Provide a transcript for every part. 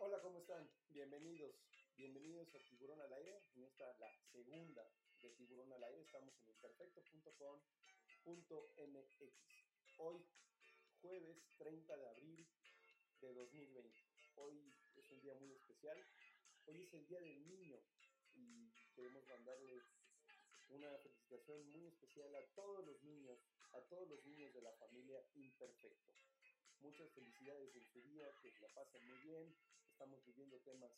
¿cómo están? Bienvenidos, bienvenidos a Tiburón al Aire. En esta, la segunda de Tiburón al Aire, estamos en imperfecto.com.mx. Hoy, jueves 30 de abril de 2020. Hoy es un día muy especial. Hoy es el Día del Niño y queremos mandarle una felicitación muy especial a todos los niños, a todos los niños de la familia Imperfecto muchas felicidades en su día, que la pasen muy bien. Estamos viviendo temas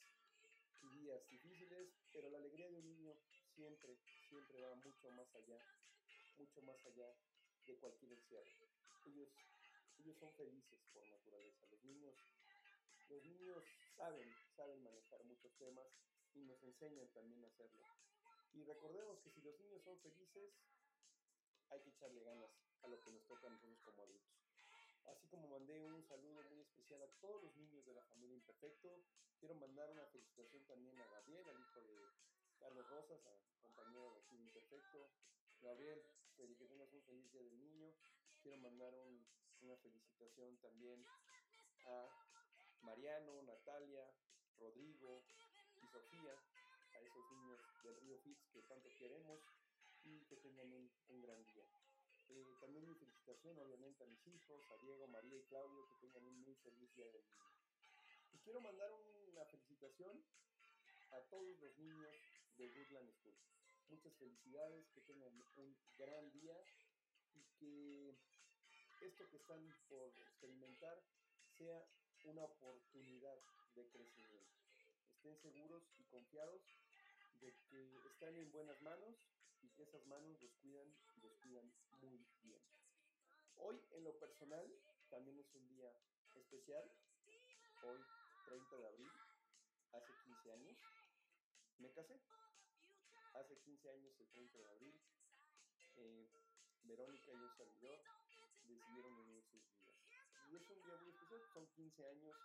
y días difíciles, pero la alegría de un niño siempre, siempre va mucho más allá, mucho más allá de cualquier encierro. Ellos, ellos son felices por naturaleza. Los niños, los niños saben, saben manejar muchos temas y nos enseñan también a hacerlo. Y recordemos que si los niños son felices, hay que echarle ganas a lo que nos toca a nosotros como adultos. Así como mandé un saludo muy especial a todos los niños de la familia Imperfecto, quiero mandar una felicitación también a Gabriel, al hijo de Carlos Rosas, a compañero de aquí Imperfecto. Gabriel, que tengas un feliz día del niño. Quiero mandar una felicitación también a Mariano, Natalia, Rodrigo y Sofía, a esos niños del Río Fitz que tanto queremos y que tengan un gran día. Eh, también mi obviamente a mis hijos, a Diego, María y Claudio, que tengan un muy feliz día del niño. Y quiero mandar una felicitación a todos los niños de Woodland School. Muchas felicidades, que tengan un gran día y que esto que están por experimentar sea una oportunidad de crecimiento. Estén seguros y confiados de que están en buenas manos y que esas manos los cuidan y los cuidan muy bien. Hoy en lo personal también es un día especial. Hoy, 30 de abril, hace 15 años, me casé. Hace 15 años, el 30 de abril, eh, Verónica y un servidor decidieron unir sus vidas. Y es un día muy especial, son 15 años,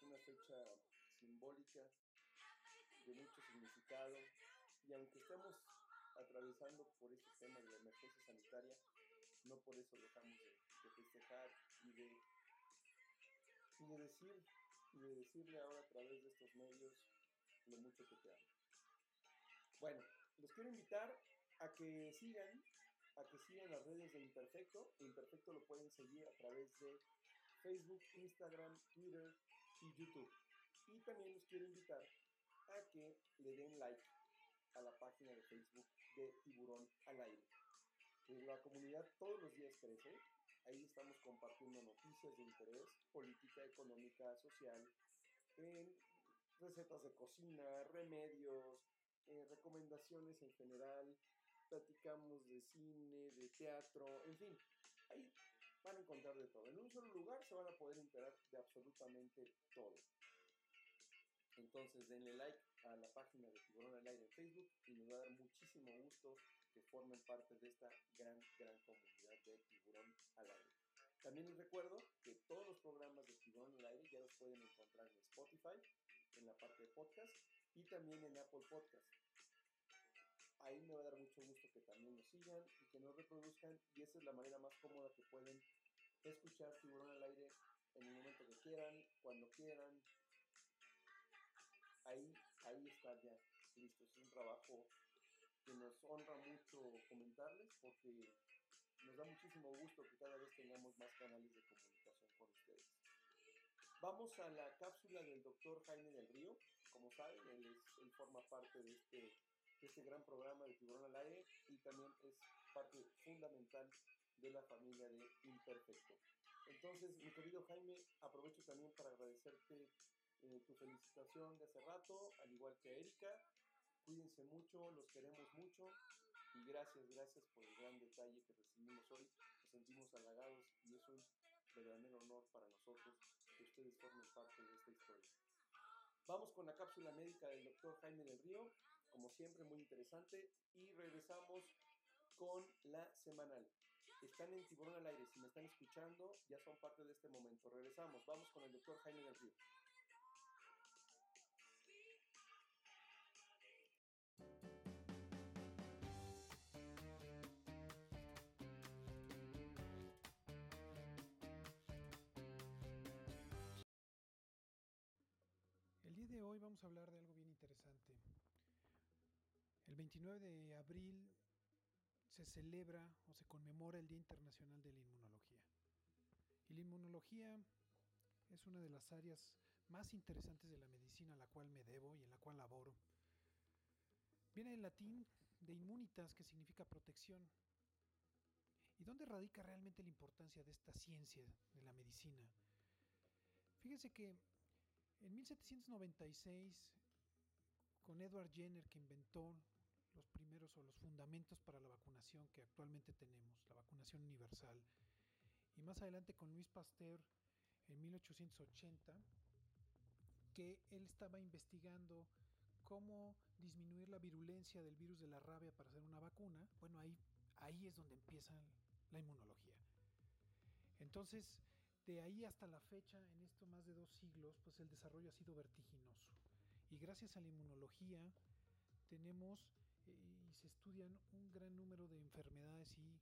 una fecha simbólica de mucho significado y aunque estemos atravesando por este tema de la emergencia sanitaria, no por eso dejamos de, festejar y de, y de decir y de decirle ahora a través de estos medios lo mucho que te amo. Bueno, los quiero invitar a que sigan, a que sigan las redes de Imperfecto. Imperfecto lo pueden seguir a través de Facebook, Instagram, Twitter y YouTube. Y también los quiero invitar a que le den like a la página de Facebook de Tiburón al Aire. La comunidad todos los días crece. Ahí estamos compartiendo noticias de interés, política, económica, social, recetas de cocina, remedios, eh, recomendaciones en general. Platicamos de cine, de teatro, en fin. Ahí van a encontrar de todo. En un solo lugar se van a poder enterar de absolutamente todo. Entonces denle like a la página de Tiburón al Aire en Facebook y nos va a dar muchísimo gusto formen parte de esta gran, gran comunidad de Tiburón al Aire. También les recuerdo que todos los programas de Tiburón al Aire ya los pueden encontrar en Spotify, en la parte de podcast y también en Apple Podcast. Ahí me va a dar mucho gusto que también nos sigan y que nos reproduzcan y esa es la manera más cómoda que pueden escuchar Tiburón al Aire en el momento que quieran, cuando quieran, ahí, ahí está ya listo. Es un trabajo que nos honra mucho comentarles porque nos da muchísimo gusto que cada vez tengamos más canales de comunicación con ustedes. Vamos a la cápsula del doctor Jaime del Río. Como saben, él, él forma parte de este, de este gran programa de Tiburón al Aire y también es parte fundamental de la familia de Imperfecto. Entonces, mi querido Jaime, aprovecho también para agradecerte eh, tu felicitación de hace rato, al igual que a Erika. Cuídense mucho, los queremos mucho y gracias, gracias por el gran detalle que recibimos hoy. Nos sentimos halagados y es un verdadero honor para nosotros que ustedes formen parte de esta historia. Vamos con la cápsula médica del doctor Jaime del Río, como siempre muy interesante, y regresamos con la semanal. Están en Tiburón al Aire, si me están escuchando, ya son parte de este momento. Regresamos, vamos con el doctor Jaime del Río. Vamos a hablar de algo bien interesante. El 29 de abril se celebra o se conmemora el Día Internacional de la Inmunología. Y la inmunología es una de las áreas más interesantes de la medicina a la cual me debo y en la cual laboro. Viene del latín de immunitas, que significa protección. ¿Y dónde radica realmente la importancia de esta ciencia de la medicina? Fíjense que en 1796, con Edward Jenner, que inventó los primeros o los fundamentos para la vacunación que actualmente tenemos, la vacunación universal, y más adelante con Luis Pasteur en 1880, que él estaba investigando cómo disminuir la virulencia del virus de la rabia para hacer una vacuna, bueno, ahí, ahí es donde empieza la inmunología. Entonces, de ahí hasta la fecha, en esto más de dos siglos, pues el desarrollo ha sido vertiginoso. Y gracias a la inmunología tenemos eh, y se estudian un gran número de enfermedades y,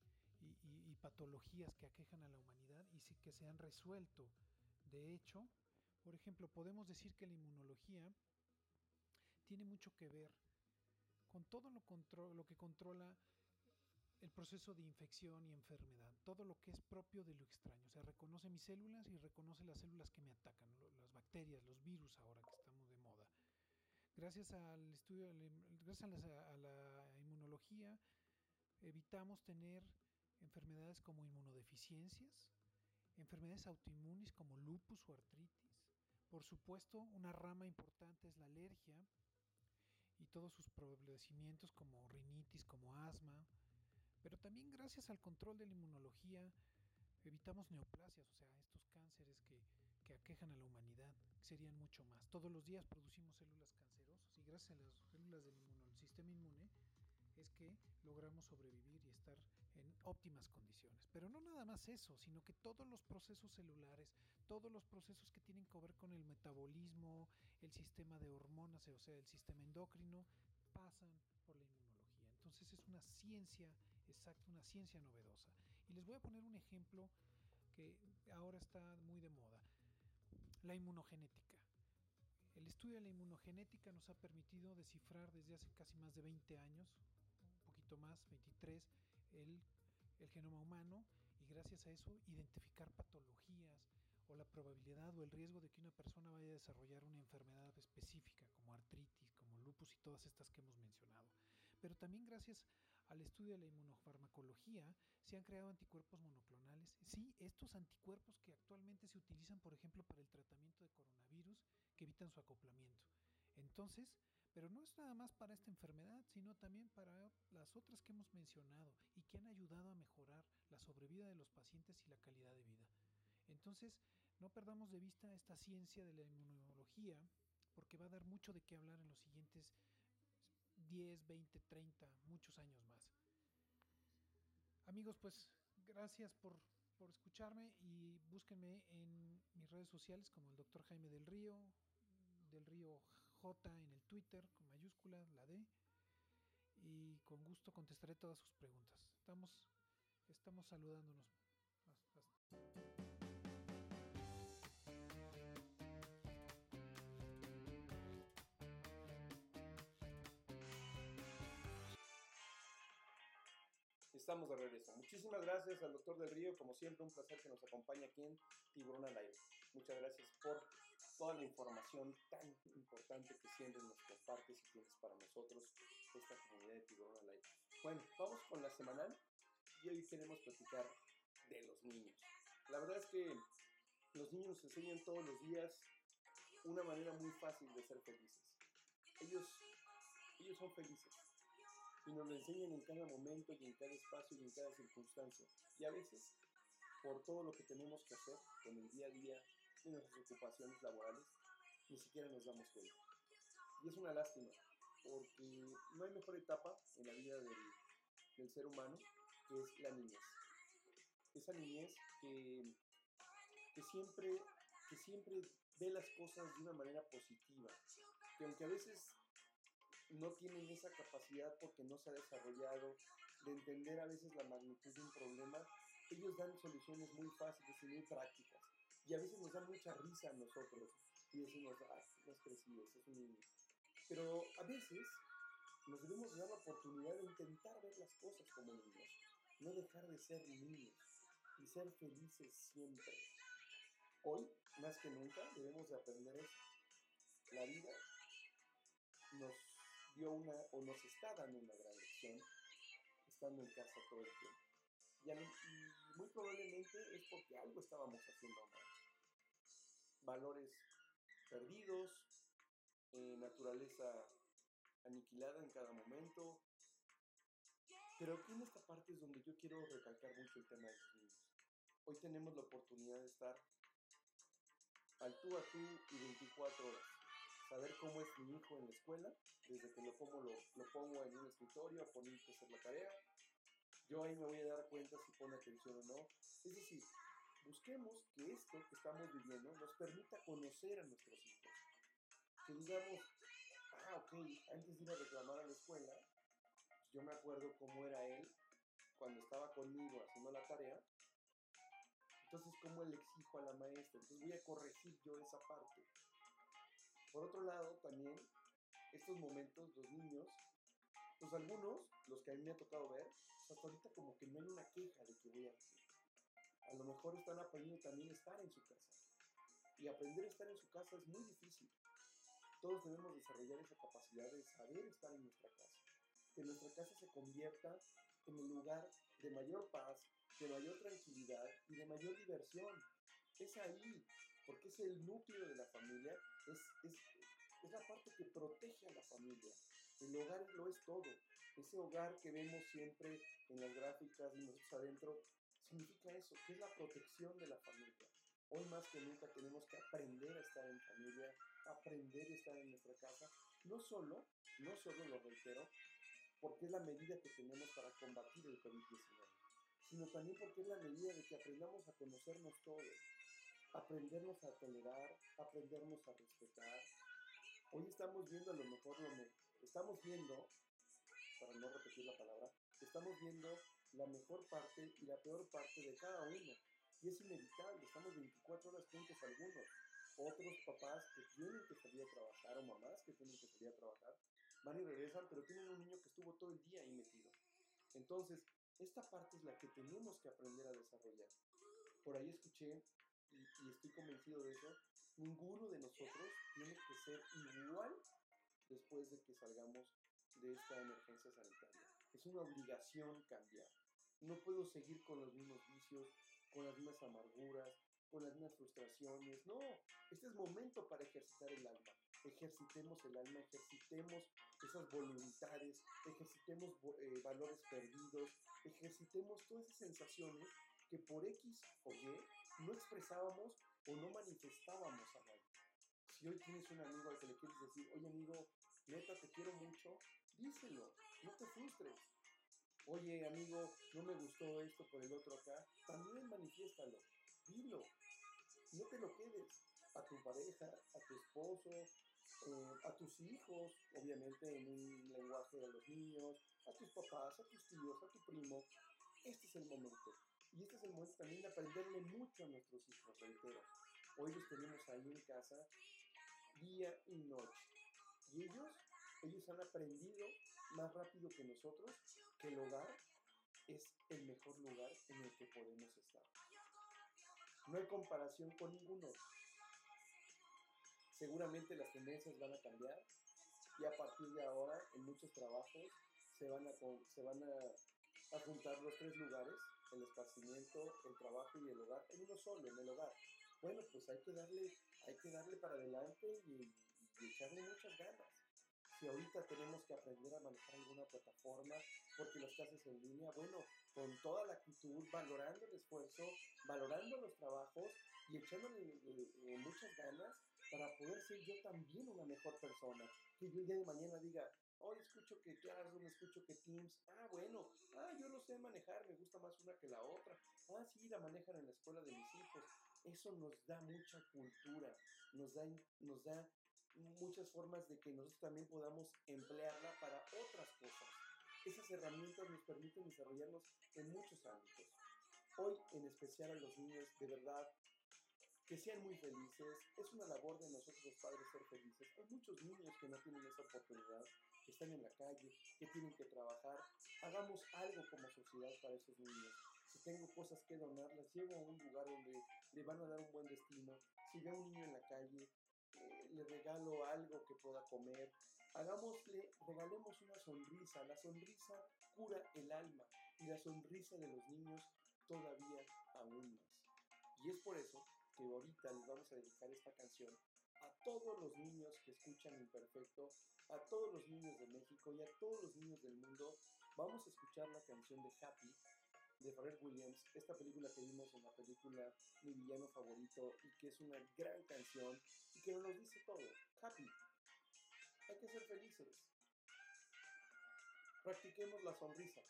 patologías que aquejan a la humanidad y que se han resuelto. De hecho, por ejemplo, podemos decir que la inmunología tiene mucho que ver con todo lo, lo que controla el proceso de infección y enfermedad, todo lo que es propio de lo extraño. O sea, reconoce mis células y reconoce las células que me atacan, las bacterias, los virus ahora que estamos de moda. Gracias al estudio, gracias a la inmunología, evitamos tener enfermedades como inmunodeficiencias, enfermedades autoinmunes como lupus o artritis. Por supuesto, una rama importante es la alergia y todos sus padecimientos como rinitis, como asma, pero también gracias al control de la inmunología evitamos neoplasias, o sea, estos cánceres que, aquejan a la humanidad, serían mucho más. Todos los días producimos células cancerosas y gracias a las células del sistema inmune es que logramos sobrevivir y estar en óptimas condiciones. Pero no nada más eso, sino que todos los procesos celulares, todos los procesos que tienen que ver con el metabolismo, el sistema de hormonas, o sea, el sistema endocrino, pasan por la inmunología. Entonces es una ciencia exacta, una ciencia novedosa. Y les voy a poner un ejemplo que ahora está muy de moda, la inmunogenética. El estudio de la inmunogenética nos ha permitido descifrar desde hace casi más de 20 años, un poquito más, 23, el, el genoma humano y gracias a eso identificar patologías, o la probabilidad o el riesgo de que una persona vaya a desarrollar una enfermedad específica como artritis, como lupus y todas estas que hemos mencionado. Pero también gracias al estudio de la inmunofarmacología se han creado anticuerpos monoclonales. Sí, estos anticuerpos que actualmente se utilizan, por ejemplo, para el tratamiento de coronavirus, que evitan su acoplamiento. Entonces, pero no es nada más para esta enfermedad, sino también para las otras que hemos mencionado y que han ayudado a mejorar la sobrevida de los pacientes y la calidad de vida. Entonces, no perdamos de vista esta ciencia de la inmunología, porque va a dar mucho de qué hablar en los siguientes 10, 20, 30, muchos años más. Amigos, pues gracias por, escucharme y búsquenme en mis redes sociales como el doctor Jaime del Río, del Río J en el Twitter con mayúsculas, la D, y con gusto contestaré todas sus preguntas. Estamos, estamos saludándonos. Estamos de regreso. Muchísimas gracias al doctor del Río, como siempre, un placer que nos acompañe aquí en Tiburón al. Muchas gracias por toda la información tan importante que siempre nos compartes y tienes para nosotros, esta comunidad de Tiburón al. Bueno, vamos con la semanal y hoy queremos platicar de los niños. La verdad es que los niños nos enseñan todos los días una manera muy fácil de ser felices. Ellos, ellos son felices y nos lo enseñan en cada momento y en cada espacio y en cada circunstancia. Y a veces, por todo lo que tenemos que hacer con el día a día de nuestras ocupaciones laborales, ni siquiera nos damos cuenta. Y es una lástima, porque no hay mejor etapa en la vida del, del ser humano que es la niñez. Esa niñez que, que, siempre, que siempre ve las cosas de una manera positiva, que aunque a veces no tienen esa capacidad porque no se ha desarrollado de entender a veces la magnitud de un problema, ellos dan soluciones muy fáciles y muy prácticas. Y a veces nos dan mucha risa a nosotros, y decimos, ah, no es crecido, es un niño. Pero a veces nos debemos dar la oportunidad de intentar ver las cosas como niños, no dejar de ser niños y ser felices siempre. Hoy, más que nunca, debemos de aprender eso. La vida nos dio una, o nos está dando una gran lección estando en casa todo el tiempo. Y, muy probablemente es porque algo estábamos haciendo mal. Valores perdidos, eh, naturaleza aniquilada en cada momento. Pero aquí en esta parte es donde yo quiero recalcar mucho el tema de los niños. Hoy tenemos la oportunidad de estar al tú a tú y 24 horas. Saber cómo es mi hijo en la escuela, desde que lo pongo, lo, pongo en un escritorio a poner que hacer la tarea. Yo ahí me voy a dar cuenta si pone atención o no. Es decir, busquemos que esto que estamos viviendo nos permita conocer a nuestros hijos. Que digamos, ah, ok, antes de ir a reclamar a la escuela, pues yo me acuerdo cómo era él cuando estaba conmigo haciendo la tarea. Entonces, cómo le exijo a la maestra. Entonces, voy a corregir yo esa parte. Por otro lado, también, estos momentos, los niños, pues algunos, los que a mí me ha tocado ver, pues hasta ahorita como que no hay una queja de que voy a hacer. A lo mejor están aprendiendo también a estar en su casa. Y aprender a estar en su casa es muy difícil. Todos debemos desarrollar esa capacidad de saber estar en nuestra casa. Que nuestra casa se convierta en el lugar de mayor paz, de mayor tranquilidad y de mayor diversión. Es ahí, porque es el núcleo de la familia, es, es, es la parte que protege a la familia. El hogar lo es todo. Ese hogar que vemos siempre en las gráficas y nosotros adentro, significa eso, que es la protección de la familia. Hoy más que nunca tenemos que aprender a estar en familia, aprender a estar en nuestra casa. No solo, no solo lo reitero, porque es la medida que tenemos para combatir el COVID-19, sino también porque es la medida de que aprendamos a conocernos todos, aprendernos a tolerar, aprendernos a respetar. Hoy estamos viendo a lo mejor lo me, estamos viendo, para no repetir la palabra, estamos viendo la mejor parte y la peor parte de cada uno. Y es inevitable, estamos 24 horas juntos algunos. Otros papás que tienen que salir a trabajar o mamás que tienen que salir a trabajar van y regresan, pero tienen un niño que estuvo todo el día ahí metido. Entonces, esta parte es la que tenemos que aprender a desarrollar. Por ahí escuché, y, estoy convencido de eso, ninguno de nosotros tiene que ser igual después de que salgamos de esta emergencia sanitaria. Es una obligación cambiar. No puedo seguir con los mismos vicios, con las mismas amarguras, con las mismas frustraciones. No, este es momento para ejercitar el alma. Ejercitemos el alma, ejercitemos esas voluntades, ejercitemos eh, valores perdidos, ejercitemos todas esas sensaciones que por X o Y no expresábamos o no manifestábamos a nadie. Si hoy tienes un amigo al que le quieres decir, oye amigo, neta te quiero mucho, díselo, no te frustres oye amigo, no me gustó esto por el otro acá, también manifiéstalo, dilo, no te lo quedes a tu pareja, a tu esposo, a tus hijos, obviamente en un lenguaje de los niños, a tus papás, a tus tíos, a tu primo. Este es el momento. Y este es el momento también de aprenderle mucho a nuestros hijos, reitero. Hoy los tenemos ahí en casa día y noche. Y ellos ellos han aprendido más rápido que nosotros que el hogar es el mejor lugar en el que podemos estar. No hay comparación con ninguno. Seguramente las tendencias van a cambiar y a partir de ahora en muchos trabajos se van a, se van a, juntar los tres lugares, el esparcimiento, el trabajo y el hogar, en uno solo, en el hogar. Bueno, pues hay que darle, hay que darle para adelante y echarle muchas ganas si ahorita tenemos que aprender a manejar alguna plataforma porque los clases en línea, bueno, con toda la actitud, valorando el esfuerzo, valorando los trabajos y echándole eh, eh, muchas ganas para poder ser yo también una mejor persona. Que yo el día de mañana diga, hoy escucho que Classroom, escucho que Teams, ah, bueno, ah, yo lo sé manejar, me gusta más una que la otra, ah, sí, la manejan en la escuela de mis hijos. Eso nos da mucha cultura, nos da, nos da muchas formas de que nosotros también podamos emplearla para otras cosas. Esas herramientas nos permiten desarrollarnos en muchos ámbitos. Hoy, en especial a los niños, de verdad, que sean muy felices. Es una labor de nosotros los padres ser felices. Hay muchos niños que no tienen esa oportunidad, que están en la calle, que tienen que trabajar. Hagamos algo como sociedad para esos niños. Si tengo cosas que donar, las llevo a un lugar donde le van a dar un buen destino. Si veo a un niño en la calle, eh, le regalo algo que pueda comer. Hagámosle, regalemos una sonrisa. La sonrisa cura el alma y la sonrisa de los niños todavía aún más. Y es por eso que ahorita les vamos a dedicar esta canción a todos los niños que escuchan Imperfecto, a todos los niños de México y a todos los niños del mundo. Vamos a escuchar la canción de Happy de Pharrell Williams, esta película que vimos en la película Mi villano favorito y que es una gran canción y que nos dice todo. Happy. Hay que ser felices. Practiquemos la sonrisa.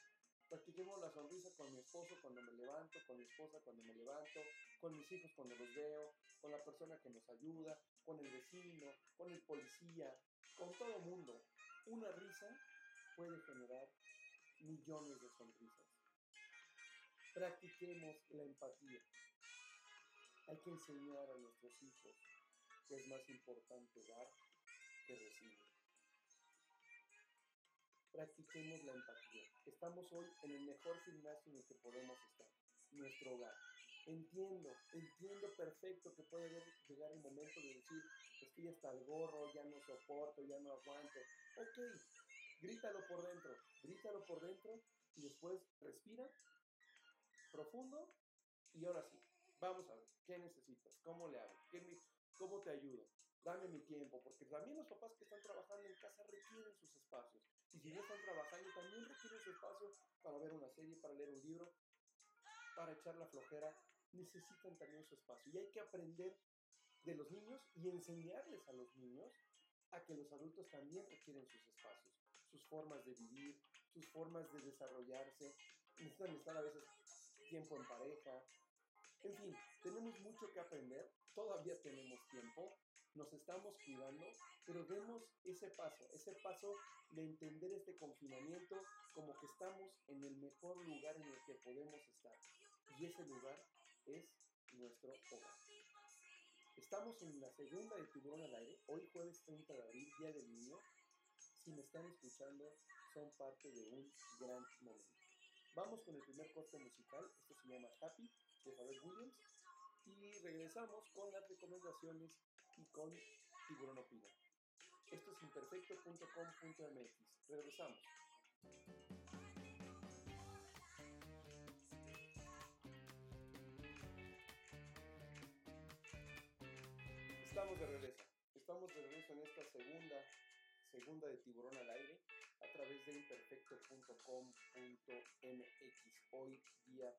Practiquemos la sonrisa con mi esposo cuando me levanto, con mi esposa cuando me levanto, con mis hijos cuando los veo, con la persona que nos ayuda, con el vecino, con el policía, con todo mundo. Una risa puede generar millones de sonrisas. Practiquemos la empatía. Hay que enseñar a nuestros hijos que es más importante dar que recibir. Practiquemos la empatía. Estamos hoy en el mejor gimnasio en el que podemos estar, nuestro hogar. Entiendo, entiendo perfecto que puede llegar el momento de decir, estoy hasta el gorro, ya no soporto, ya no aguanto. Ok, grítalo por dentro, grítalo por dentro y después respira profundo y ahora sí, vamos a ver, ¿qué necesitas? ¿Cómo le hago? ¿Cómo te ayudo? Dame mi tiempo, porque también los papás que están trabajando en casa requieren sus espacios. Y si no están trabajando, también requieren su espacio para ver una serie, para leer un libro, para echar la flojera. Necesitan también su espacio. Y hay que aprender de los niños y enseñarles a los niños a que los adultos también requieren sus espacios, sus formas de vivir, sus formas de desarrollarse. Necesitan estar a veces tiempo en pareja. En fin, tenemos mucho que aprender, todavía tenemos tiempo, nos estamos cuidando, pero demos ese paso, ese paso de entender este confinamiento como que estamos en el mejor lugar en el que podemos estar. Y ese lugar es nuestro hogar. Estamos en la segunda de Tiburón al Aire, hoy jueves 30 de abril, Día del Niño. Si me están escuchando, son parte de un gran momento. Vamos con el primer corte musical, esto se llama Happy, de Pharrell Williams, y regresamos con las recomendaciones y con Tiburón Opina. Esto es imperfecto.com.mx. Regresamos. Estamos de regreso. Estamos de regreso en esta segunda, segunda de Tiburón al aire a través de imperfecto.com.mx. Hoy día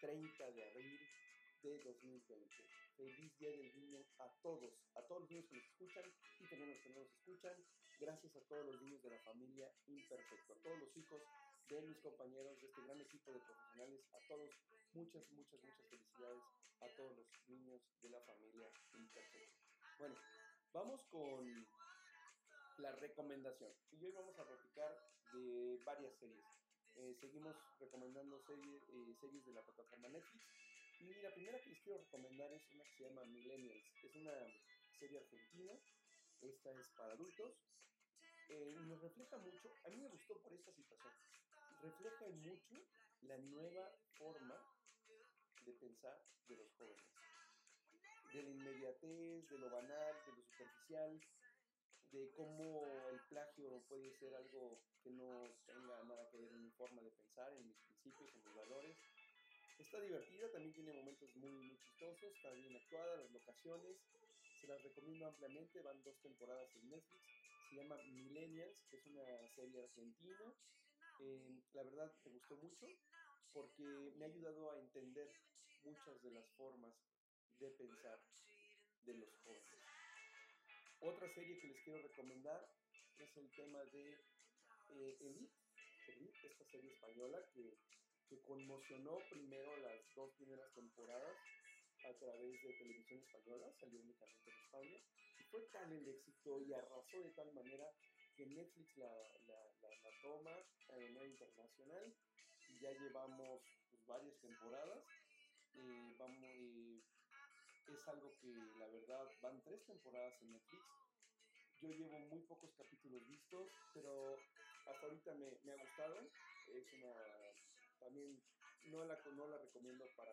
30 de abril de 2020. Feliz Día del Niño a todos, a todos los niños que nos escuchan y también a los que no nos escuchan. Gracias a todos los niños de la familia Imperfecto, a todos los hijos de mis compañeros de este gran equipo de profesionales, a todos muchas, muchas, muchas felicidades a todos los niños de la familia Imperfecto. Bueno, vamos con la recomendación. Y hoy vamos a platicar de varias series. Eh, seguimos recomendando eh, series de la plataforma Netflix. Y la primera que les quiero recomendar es una que se llama Millennials. Es una serie argentina. Esta es para adultos. Eh, nos refleja mucho, a mí me gustó por esta situación, refleja mucho la nueva forma de pensar de los jóvenes. De la inmediatez, de lo banal, de lo superficial, de cómo el plagio puede ser algo que no tenga nada que ver en mi forma de pensar, en mis principios, en mis valores. Está divertida, también tiene momentos muy, muy chistosos, está bien actuada, las locaciones, se las recomiendo ampliamente, van dos temporadas en Netflix, se llama Millennials, que es una serie argentina. Eh, la verdad me gustó mucho porque me ha ayudado a entender muchas de las formas de pensar de los jóvenes. Otra serie que les quiero recomendar es el tema de eh, esta serie española que, que, conmocionó primero las dos primeras temporadas a través de televisión española, salió únicamente en España, y fue tal el éxito y arrasó de tal manera que Netflix la, la, la, toma a nivel internacional y ya llevamos pues, varias temporadas. Eh, vamos, es es algo que la verdad van tres temporadas en Netflix. Yo llevo muy pocos capítulos vistos, pero hasta ahorita me, me ha gustado. Es una también no la, no la recomiendo para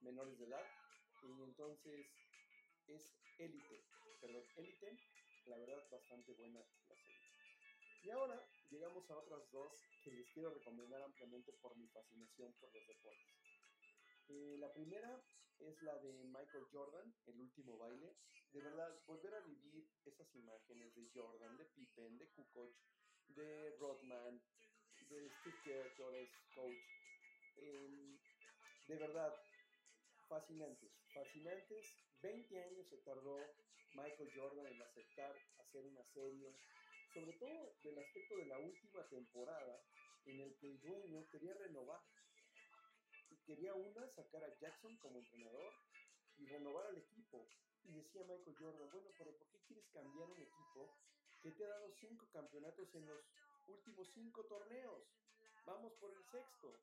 menores de edad. Y entonces es Élite, perdón, Élite, la verdad bastante buena la serie. Y ahora llegamos a otras dos que les quiero recomendar ampliamente por mi fascinación por los deportes. Eh, la primera es la de Michael Jordan, El último baile. De verdad, volver a vivir esas imágenes de Jordan, de Pippen, de Kukoc, de Rodman, de Steve Kerr, coach. De verdad, fascinantes, fascinantes. 20 años se tardó Michael Jordan en aceptar hacer una serie, sobre todo del aspecto de la última temporada, en el que el dueño quería renovar. Y quería una, sacar a Jackson como entrenador y renovar al equipo. Y decía Michael Jordan, bueno, pero ¿por qué quieres cambiar un equipo que te ha dado cinco campeonatos en los últimos cinco torneos? Vamos por el sexto.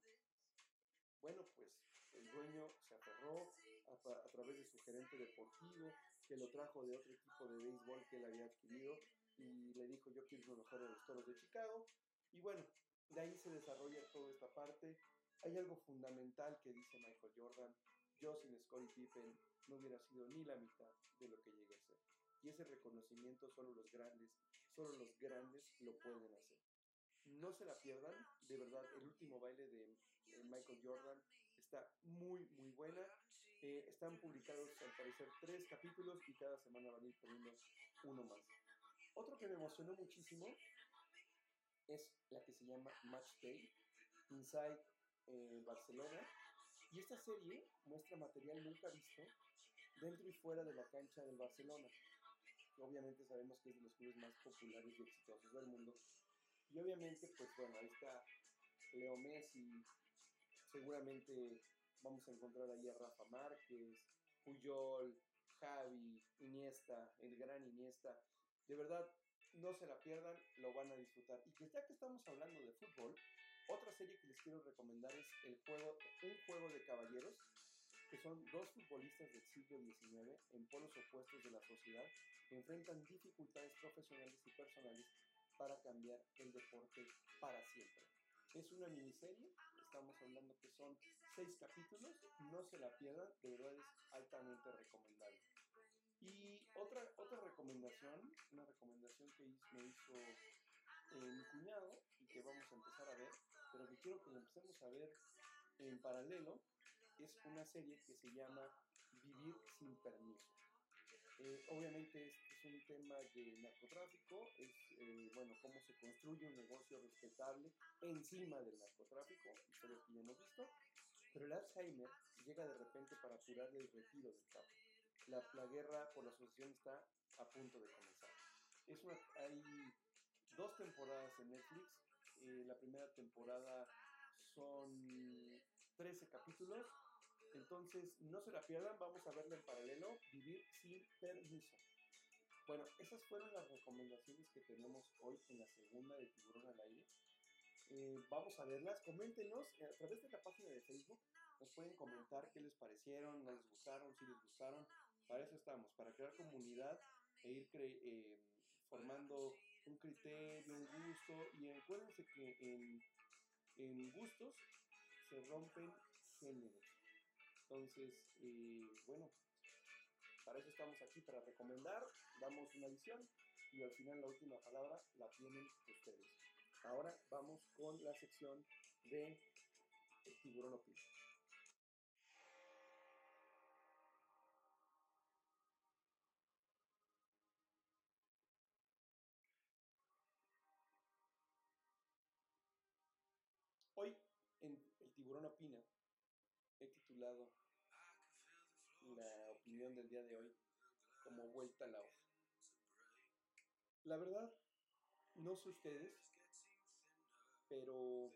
Bueno, pues el dueño se aferró a, través de su gerente deportivo, que lo trajo de otro equipo de béisbol que él había adquirido y le dijo yo quiero lo mejor de los toros de Chicago. Y bueno, de ahí se desarrolla toda esta parte. Hay algo fundamental que dice Michael Jordan, yo sin Scottie Pippen no hubiera sido ni la mitad de lo que llegué a ser. Y ese reconocimiento solo los grandes, solo los grandes lo pueden hacer. No se la pierdan, de verdad, el último baile de Michael Jordan está muy, muy buena. Eh, están publicados al parecer tres capítulos y cada semana van a ir poniendo uno más. Otro que me emocionó muchísimo es la que se llama Match Day, Inside eh, Barcelona. Y esta serie muestra material nunca visto dentro y fuera de la cancha del Barcelona. Obviamente sabemos que es de los clubes más populares y exitosos del mundo. Y obviamente, pues bueno, ahí está Leo Messi, seguramente vamos a encontrar ahí a Rafa Márquez, Puyol, Javi, Iniesta, el gran Iniesta. De verdad, no se la pierdan, lo van a disfrutar. Y que ya que estamos hablando de fútbol, otra serie que les quiero recomendar es el juego, un juego de caballeros, que son dos futbolistas del siglo XIX en polos opuestos de la sociedad que enfrentan dificultades profesionales y personales para cambiar el deporte para siempre. Es una miniserie estamos hablando que son seis capítulos, no se la pierdan, de verdad es altamente recomendable. Y otra, otra recomendación, una recomendación que me hizo eh, mi cuñado y que vamos a empezar a ver, pero que quiero que empecemos a ver en paralelo, es una serie que se llama Vivir sin permiso. Eh, obviamente este es un tema de narcotráfico, es eh, bueno cómo se construye un negocio respetable encima del narcotráfico, historias que ya hemos visto, pero el Alzheimer llega de repente para apurar el retiro del capo. La, la, guerra por la asociación está a punto de comenzar. Es una, hay dos temporadas en Netflix. Eh, la primera temporada son 13 capítulos entonces, no se la pierdan, vamos a verla en paralelo, Vivir sin permiso. Bueno, esas fueron las recomendaciones que tenemos hoy en la segunda de Tiburón al Aire. Eh, vamos a verlas, coméntenos eh, a través de la página de Facebook, nos pueden comentar qué les parecieron, no les gustaron, si les gustaron. Para eso estamos, para crear comunidad e ir eh, formando un criterio, un gusto. Y acuérdense que en, gustos se rompen géneros. Entonces, bueno, para eso estamos aquí, para recomendar, damos una visión y al final la última palabra la tienen ustedes. Ahora vamos con la sección de tiburón opina. Hoy en El Tiburón Opina he titulado opinión del día de hoy como vuelta a la hoja. La verdad, no sé ustedes, pero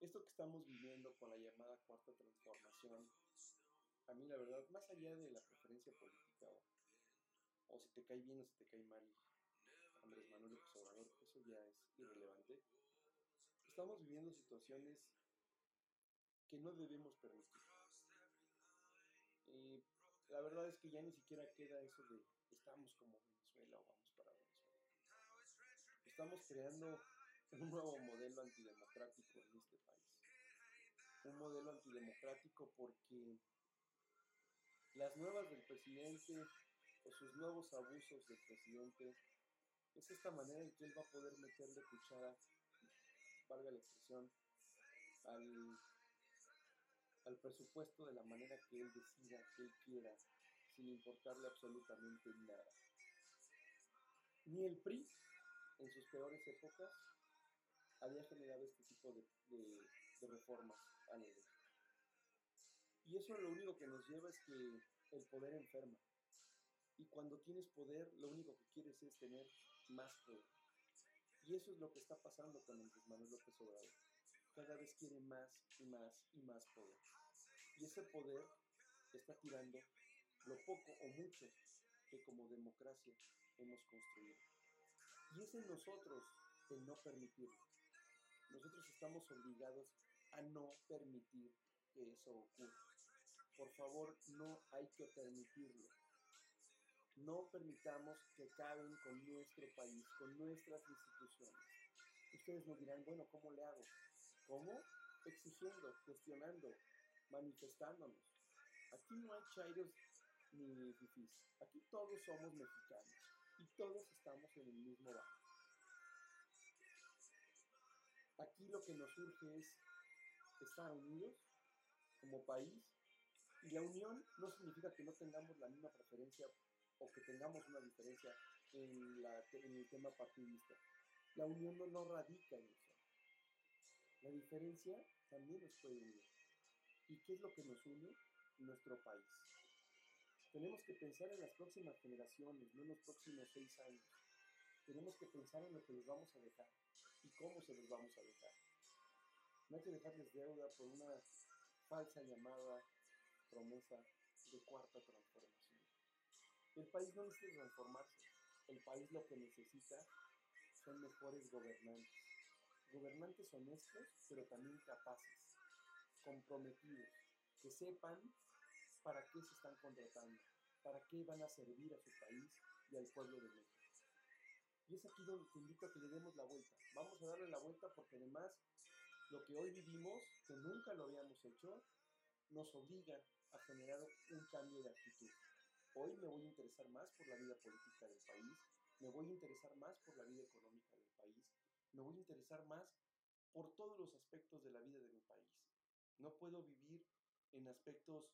esto que estamos viviendo con la llamada cuarta transformación, a mí la verdad, más allá de la preferencia política o, si te cae bien o si te cae mal Andrés Manuel López Obrador, eso ya es irrelevante. Estamos viviendo situaciones que no debemos permitir. La verdad es que ya ni siquiera queda eso de estamos como Venezuela o vamos para Venezuela. Estamos creando un nuevo modelo antidemocrático en este país. Un modelo antidemocrático porque las nuevas del presidente o sus nuevos abusos del presidente es esta manera en que él va a poder meterle cuchara, valga la expresión, al, al presupuesto de la manera que él decida, que él quiera, sin importarle absolutamente nada. Ni el PRI, en sus peores épocas, había generado este tipo de, reformas a ley. Y eso lo único que nos lleva es que el poder enferma. Y cuando tienes poder, lo único que quieres es tener más poder. Y eso es lo que está pasando con Andrés Manuel López Obrador. Cada vez quiere más y más y más poder. Y ese poder está tirando lo poco o mucho que como democracia hemos construido. Y es en nosotros el no permitirlo. Nosotros estamos obligados a no permitir que eso ocurra. Por favor, no hay que permitirlo. No permitamos que acaben con nuestro país, con nuestras instituciones. Ustedes nos dirán, bueno, ¿cómo le hago? ¿Cómo? Exigiendo, cuestionando, manifestándonos. Aquí no hay chairos ni fifís. Aquí todos somos mexicanos y todos estamos en el mismo barco. Aquí lo que nos urge es estar unidos como país y la unión no significa que no tengamos la misma preferencia o que tengamos una diferencia en, el tema partidista. La unión no, no radica en eso. La diferencia también nos puede unir. ¿Y qué es lo que nos une? Nuestro país. Tenemos que pensar en las próximas generaciones, no en los próximos seis años. Tenemos que pensar en lo que les vamos a dejar y cómo se los vamos a dejar. No hay que dejarles deuda por una falsa llamada promesa de cuarta transformación. El país no necesita transformarse. El país lo que necesita son mejores gobernantes. Gobernantes honestos, pero también capaces, comprometidos, que sepan para qué se están contratando, para qué van a servir a su país y al pueblo de México. Y es aquí donde te invito a que le demos la vuelta. Vamos a darle la vuelta porque además lo que hoy vivimos, que nunca lo habíamos hecho, nos obliga a generar un cambio de actitud. Hoy me voy a interesar más por la vida política del país, me voy a interesar más por la vida económica del país, me voy a interesar más por todos los aspectos de la vida de mi país. No puedo vivir en aspectos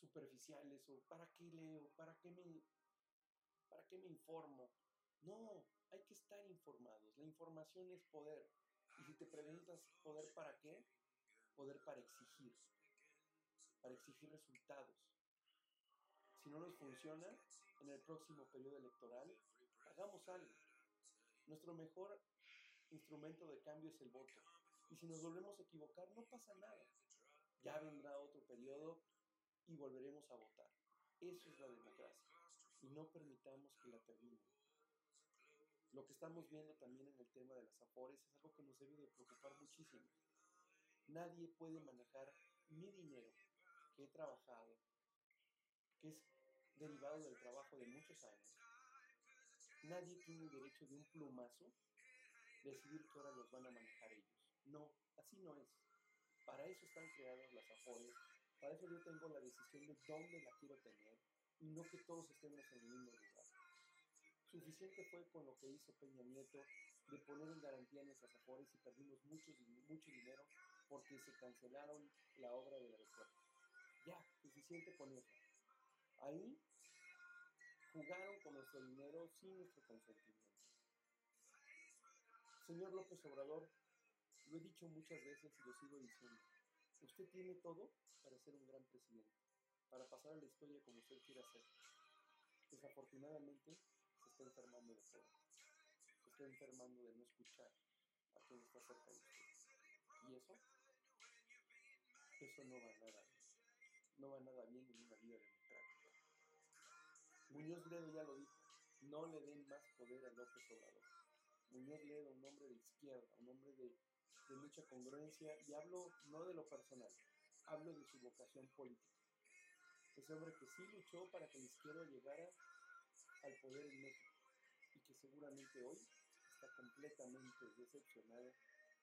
superficiales o para qué leo, para qué me, para qué me informo. No, hay que estar informados. La información es poder. Y si te preguntas poder para qué, poder para exigir para exigir resultados. Si no nos funciona, en el próximo periodo electoral, hagamos algo. Nuestro mejor instrumento de cambio es el voto. Y si nos volvemos a equivocar, no pasa nada. Ya vendrá otro periodo y volveremos a votar. Eso es la democracia. Y no permitamos que la terminen. Lo que estamos viendo también en el tema de las afores es algo que nos debe de preocupar muchísimo. Nadie puede manejar mi dinero que he trabajado, que es derivado del trabajo de muchos años, nadie tiene el derecho de un plumazo decidir que ahora los van a manejar ellos. No, así no es. Para eso están creadas las afores, para eso yo tengo la decisión de dónde la quiero tener y no que todos estemos en el mismo lugar. Suficiente fue con lo que hizo Peña Nieto de poner en garantía nuestras afores y perdimos mucho, mucho dinero porque se cancelaron la obra del aeropuerto. Ya, suficiente con eso. Ahí jugaron con nuestro dinero sin nuestro consentimiento. Señor López Obrador, lo he dicho muchas veces y lo sigo diciendo. Usted tiene todo para ser un gran presidente, para pasar a la historia como usted quiera ser. Desafortunadamente, se está enfermando de todo. Se está enfermando de no escuchar a quien está cerca de usted. ¿Y eso? Eso no va nada no va nada bien en una vida democrática. Muñoz Ledo ya lo dijo, no le den más poder a López Obrador. Muñoz Ledo, un hombre de izquierda, un hombre de, de mucha congruencia, y hablo no de lo personal, hablo de su vocación política. ese hombre que sí luchó para que la izquierda llegara al poder en México y que seguramente hoy está completamente decepcionado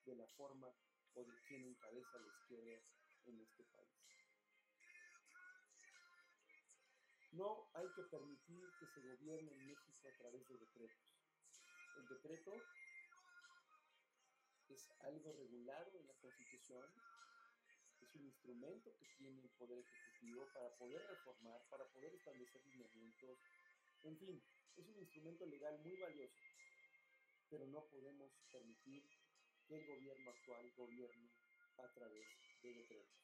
de la forma o de quien encabeza la izquierda en este país. No hay que permitir que se gobierne en México a través de decretos. El decreto es algo regulado en la Constitución, es un instrumento que tiene el Poder Ejecutivo para poder reformar, para poder establecer lineamientos, en fin, es un instrumento legal muy valioso, pero no podemos permitir que el gobierno actual gobierne a través de decretos,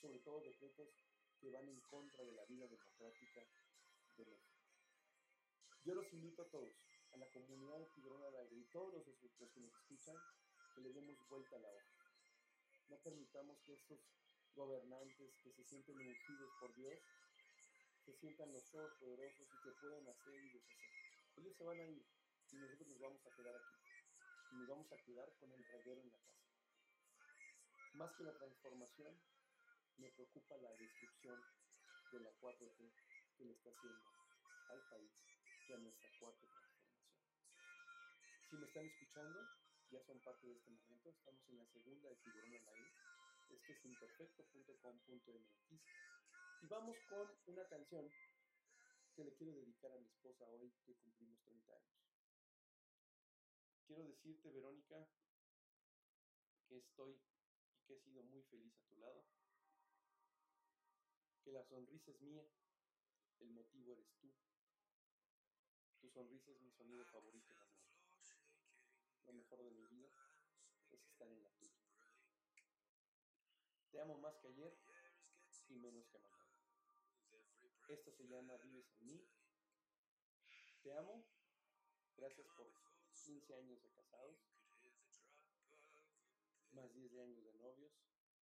sobre todo decretos que van en contra de la vida democrática de México. Yo los invito a todos, a la comunidad de al Aire y todos los que nos escuchan, le demos vuelta a la hoja. No permitamos que estos gobernantes que se sienten ungidos por Dios se sientan los poderosos y que pueden hacer y deshacer. Ellos se van a ir y nosotros nos vamos a quedar aquí. Y nos vamos a quedar con el reguero en la casa. Más que la transformación, me preocupa la destrucción de la 4T que le está haciendo al país y a nuestra cuarta transformación. Si me están escuchando, ya son parte de este momento, estamos en la segunda de Tiburón al. Este es imperfecto.com.mx y vamos con una canción que le quiero dedicar a mi esposa hoy que cumplimos 30 años. Quiero decirte, Verónica, que estoy y que he sido muy feliz a tu lado que la sonrisa es mía, el motivo eres tú. Tu sonrisa es mi sonido favorito. Lo mejor de mi vida es estar en la tuya. Te amo más que ayer y menos que mañana. Esto se llama Vives en mí. Te amo. Gracias por 15 años de casados, más 10 años de novios,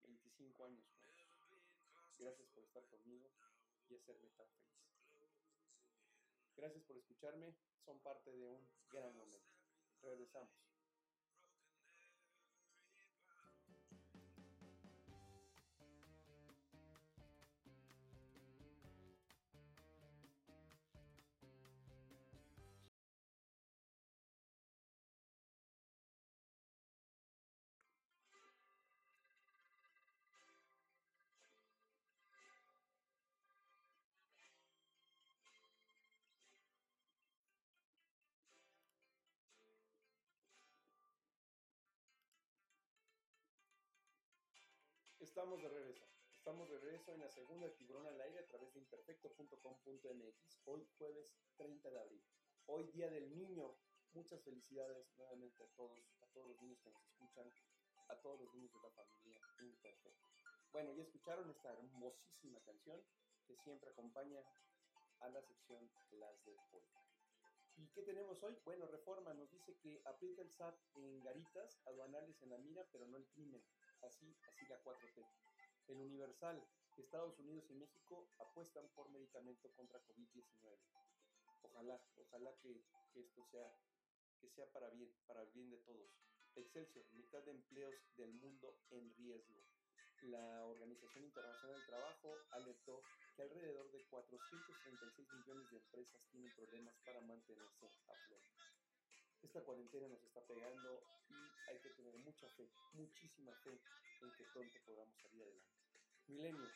25 años juntos. Gracias por estar conmigo y hacerme tan feliz. Gracias por escucharme. Son parte de un gran momento. Regresamos. Estamos de regreso. Estamos de regreso en la segunda de Tiburón al aire a través de imperfecto.com.mx. Hoy jueves 30 de abril. Hoy día del niño. Muchas felicidades nuevamente a todos, a todos los niños que nos escuchan, a todos los niños de la familia Imperfecto. Bueno, ya escucharon esta hermosísima canción que siempre acompaña a la sección Las de hoy. ¿Y qué tenemos hoy? Bueno, Reforma nos dice que aprieta el SAT en garitas aduanales en la mira, pero no el crimen así, así la 4T. El Universal, Estados Unidos y México apuestan por medicamento contra COVID-19. Ojalá, ojalá que, que, esto sea, que sea para bien, para el bien de todos. Excelsior, mitad de empleos del mundo en riesgo. La Organización Internacional del Trabajo alertó que alrededor de 436 millones de empresas tienen problemas para mantenerse a flote esta cuarentena nos está pegando y hay que tener mucha fe, muchísima fe en que pronto podamos salir adelante. Milenio,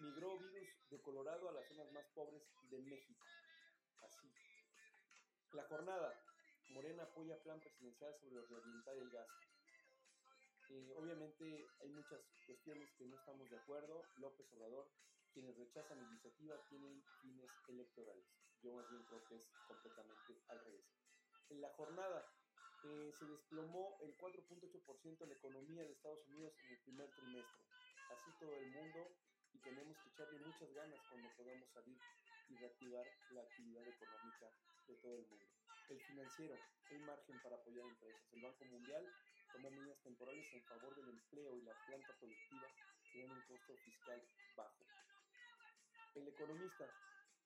migró virus de Colorado a las zonas más pobres de México. Así. La jornada, Morena apoya plan presidencial sobre reorientar el gasto. Eh, obviamente hay muchas cuestiones que no estamos de acuerdo. López Obrador, quienes rechazan la iniciativa, tienen fines electorales. Yo más bien creo que es completamente al revés en la jornada. Se desplomó el 4.8% la economía de Estados Unidos en el primer trimestre. Así todo el mundo y tenemos que echarle muchas ganas cuando podamos salir y reactivar la actividad económica de todo el mundo. El financiero, hay margen para apoyar empresas. El Banco Mundial tomó medidas temporales en favor del empleo y la planta productiva tienen un costo fiscal bajo. El economista,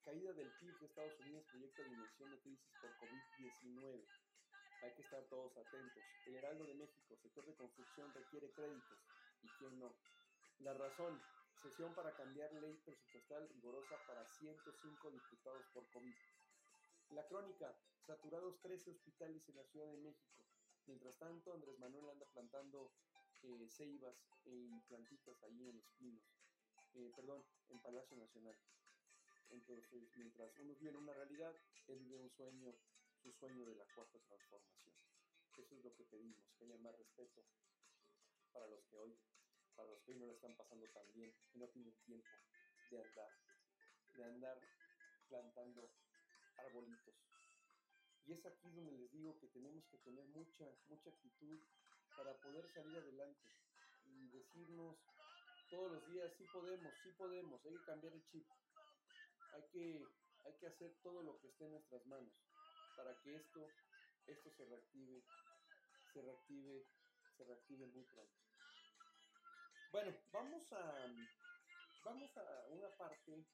Caída del PIB de Estados Unidos proyecta dimensión de crisis por COVID-19. Hay que estar todos atentos. El Heraldo de México, sector de construcción requiere créditos. ¿Y quién no? La razón, Sesión para cambiar ley presupuestal rigurosa para 105 diputados por COVID. La crónica, saturados 13 hospitales en la Ciudad de México. Mientras tanto, Andrés Manuel anda plantando eh, ceibas y plantitas ahí en Los Pinos, eh, perdón, en Palacio Nacional. Entonces, mientras unos viven una realidad, él vive un sueño, su sueño de la cuarta transformación. Eso es lo que pedimos, que haya más respeto para los que hoy, para los que hoy no lo están pasando tan bien y no tienen tiempo de andar, de andar plantando arbolitos. Y es aquí donde les digo que tenemos que tener mucha, mucha actitud para poder salir adelante y decirnos todos los días, sí podemos, sí podemos, hay que cambiar el chip, hay que, hay que hacer todo lo que esté en nuestras manos para que esto, esto se reactive, se reactive, se reactive muy pronto. Bueno, vamos a, vamos a una parte,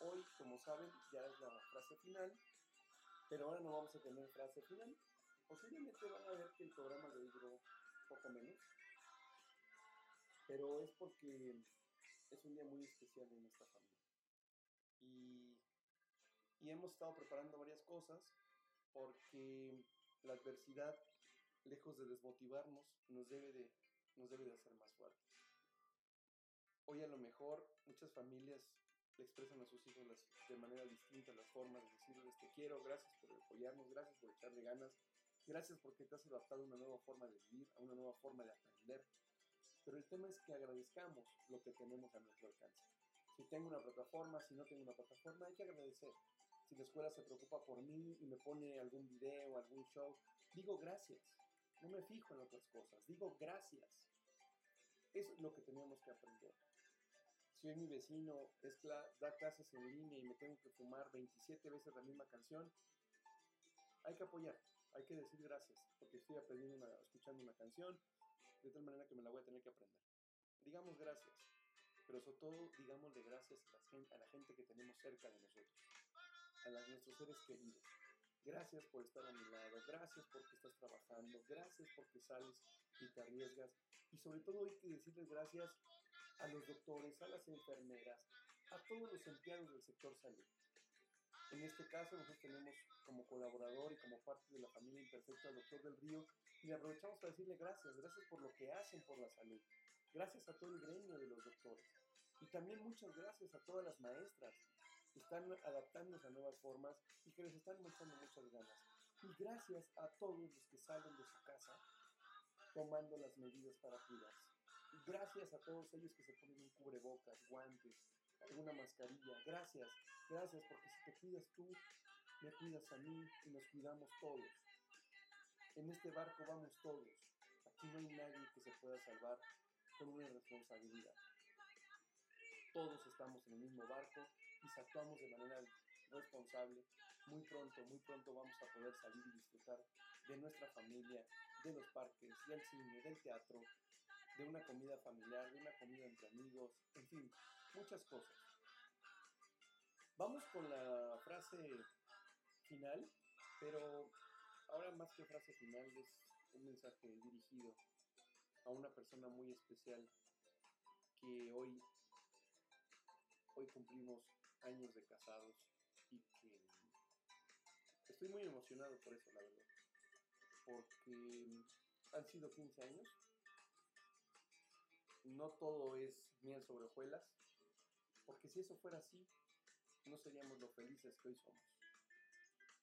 hoy como saben ya es la frase final, pero ahora no vamos a tener frase final. Posiblemente van a ver que el programa hoy duró poco menos, pero es porque es un día muy especial en esta familia. Y, y hemos estado preparando varias cosas porque la adversidad, lejos de desmotivarnos, nos debe de, nos debe de hacer más fuertes. Hoy a lo mejor muchas familias le expresan a sus hijos las, de manera distinta las formas de decirles te quiero, gracias por apoyarnos, gracias por echarle ganas, gracias porque te has adaptado a una nueva forma de vivir, a una nueva forma de aprender. Pero el tema es que agradezcamos lo que tenemos a nuestro alcance. Si tengo una plataforma, si no tengo una plataforma, hay que agradecer. Si la escuela se preocupa por mí y me pone algún video, algún show, digo gracias. No me fijo en otras cosas, digo gracias. Es lo que tenemos que aprender. Si hoy mi vecino es da clases en línea y me tengo que fumar 27 veces la misma canción, hay que apoyar, hay que decir gracias, porque estoy aprendiendo escuchando una canción, de tal manera que me la voy a tener que aprender. Digamos gracias pero sobre todo digámosle gracias a la, gente, a la gente que tenemos cerca de nosotros, a nuestros seres queridos. Gracias por estar a mi lado, gracias porque estás trabajando, gracias porque sales y te arriesgas. Y sobre todo hay que decirles gracias a los doctores, a las enfermeras, a todos los empleados del sector salud. En este caso nosotros tenemos como colaborador y como parte de la familia imperfecta al doctor del Río y le aprovechamos para decirle gracias, gracias por lo que hacen por la salud, Gracias a todo el gremio de los doctores. Y también muchas gracias a todas las maestras están adaptándose a nuevas formas y que les están mostrando muchas ganas. Y gracias a todos los que salen de su casa tomando las medidas para cuidarse. Gracias a todos ellos que se ponen un cubrebocas, guantes, alguna mascarilla. Gracias, gracias porque si te cuidas tú, me cuidas a mí y nos cuidamos todos. En este barco vamos todos. Aquí no hay nadie que se pueda salvar con una responsabilidad. Todos estamos en el mismo barco y si actuamos de manera responsable, muy pronto, muy pronto vamos a poder salir y disfrutar de nuestra familia, de los parques, del cine, del teatro, de una comida familiar, de una comida entre amigos, en fin, muchas cosas. Vamos con la frase final, pero ahora más que frase final es un mensaje dirigido a una persona muy especial que hoy, hoy cumplimos años de casados y que estoy muy emocionado por eso, la verdad. Porque han sido 15 años. No todo es miel sobre hojuelas, porque si eso fuera así, no seríamos lo felices que hoy somos.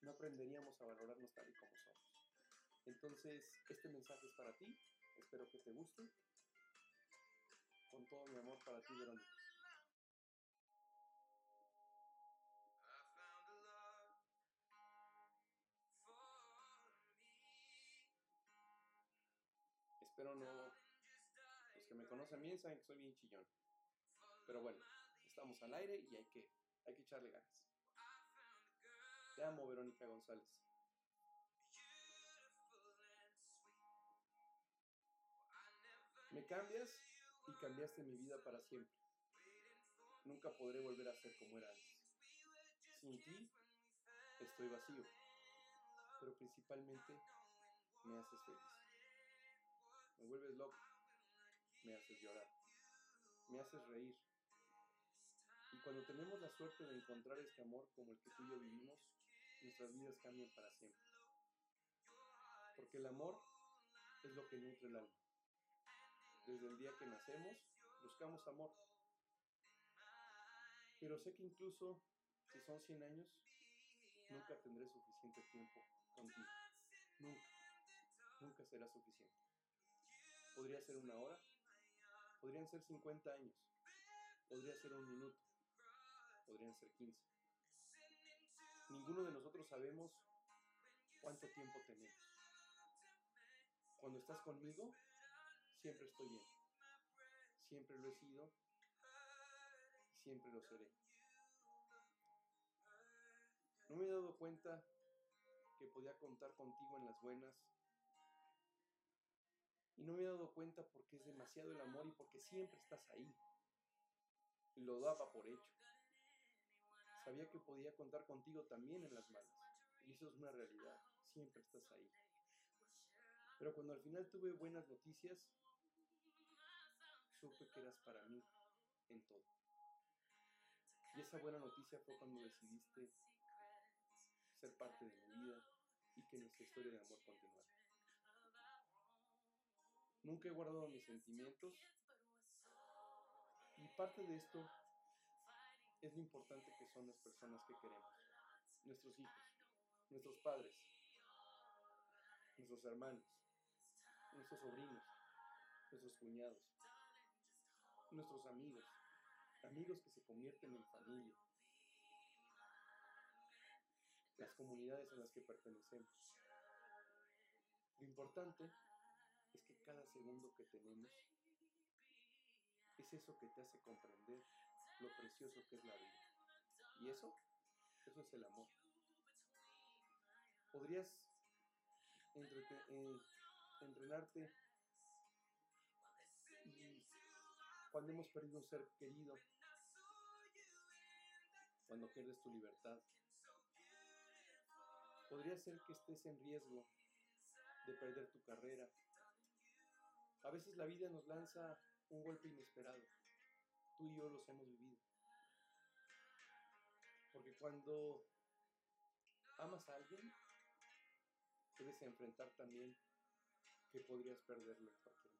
No aprenderíamos a valorarnos tal y como somos. Entonces, este mensaje es para ti, Espero que te guste. Con todo mi amor para ti, Verónica. Conocen bien saben que soy bien chillón. Pero bueno, estamos al aire y hay que, hay que echarle ganas. Te amo, Verónica González. Me cambias y cambiaste mi vida para siempre. Nunca podré volver a ser como era. Sin ti estoy vacío, pero principalmente me haces feliz. Me vuelves loco, me haces llorar, me haces reír. Y cuando tenemos la suerte de encontrar este amor como el que tú y yo vivimos, nuestras vidas cambian para siempre. Porque el amor es lo que nutre el alma. Desde el día que nacemos, buscamos amor. Pero sé que incluso si son 100 años, nunca tendré suficiente tiempo contigo. Nunca. Nunca será suficiente. Podría ser una hora, podrían ser 50 años, podría ser un minuto, podrían ser 15. Ninguno de nosotros sabemos cuánto tiempo tenemos. Cuando estás conmigo, siempre estoy bien. Siempre lo he sido siempre lo seré. No me he dado cuenta que podía contar contigo en las buenas y no me he dado cuenta porque es demasiado el amor y porque siempre estás ahí. Lo daba por hecho. Sabía que podía contar contigo también en las malas. Y eso es una realidad. Siempre estás ahí. Pero cuando al final tuve buenas noticias, supe que eras para mí en todo. Y esa buena noticia fue cuando decidiste ser parte de mi vida y que nuestra historia de amor continuara. Nunca he guardado mis sentimientos. Y parte de esto es lo importante que son las personas que queremos, nuestros hijos, nuestros padres, nuestros hermanos, nuestros sobrinos, nuestros cuñados, nuestros amigos, amigos que se convierten en familia, las comunidades a las que pertenecemos. Lo importante cada segundo que tenemos es eso que te hace comprender lo precioso que es la vida. Y eso, eso es el amor. Podrías eh, entrenarte cuando hemos perdido un ser querido, cuando pierdes tu libertad, podría ser que estés en riesgo de perder tu carrera, a veces la vida nos lanza un golpe inesperado. Tú y yo los hemos vivido. Porque cuando amas a alguien, debes enfrentar también que podrías perderlo en cualquier.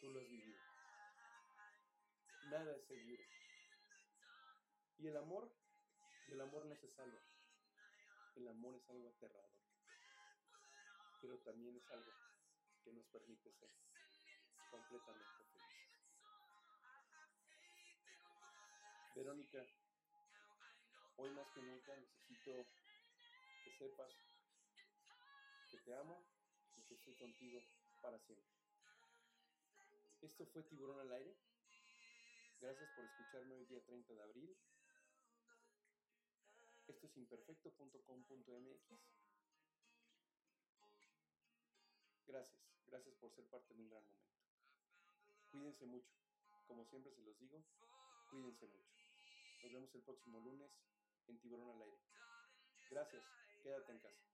Tú lo has vivido. Nada es seguro. Y el amor, del amor no se salva. El amor es algo aterrador. Pero también es algo que nos permite ser completamente felices. Verónica, hoy más que nunca necesito que sepas que te amo y que estoy contigo para siempre. Esto fue Tiburón al Aire. Gracias por escucharme hoy día 30 de abril. Esto es imperfecto.com.mx. Gracias. Gracias por ser parte de un gran momento. Cuídense mucho. Como siempre se los digo, cuídense mucho. Nos vemos el próximo lunes en Tiburón al Aire. Gracias. Quédate en casa.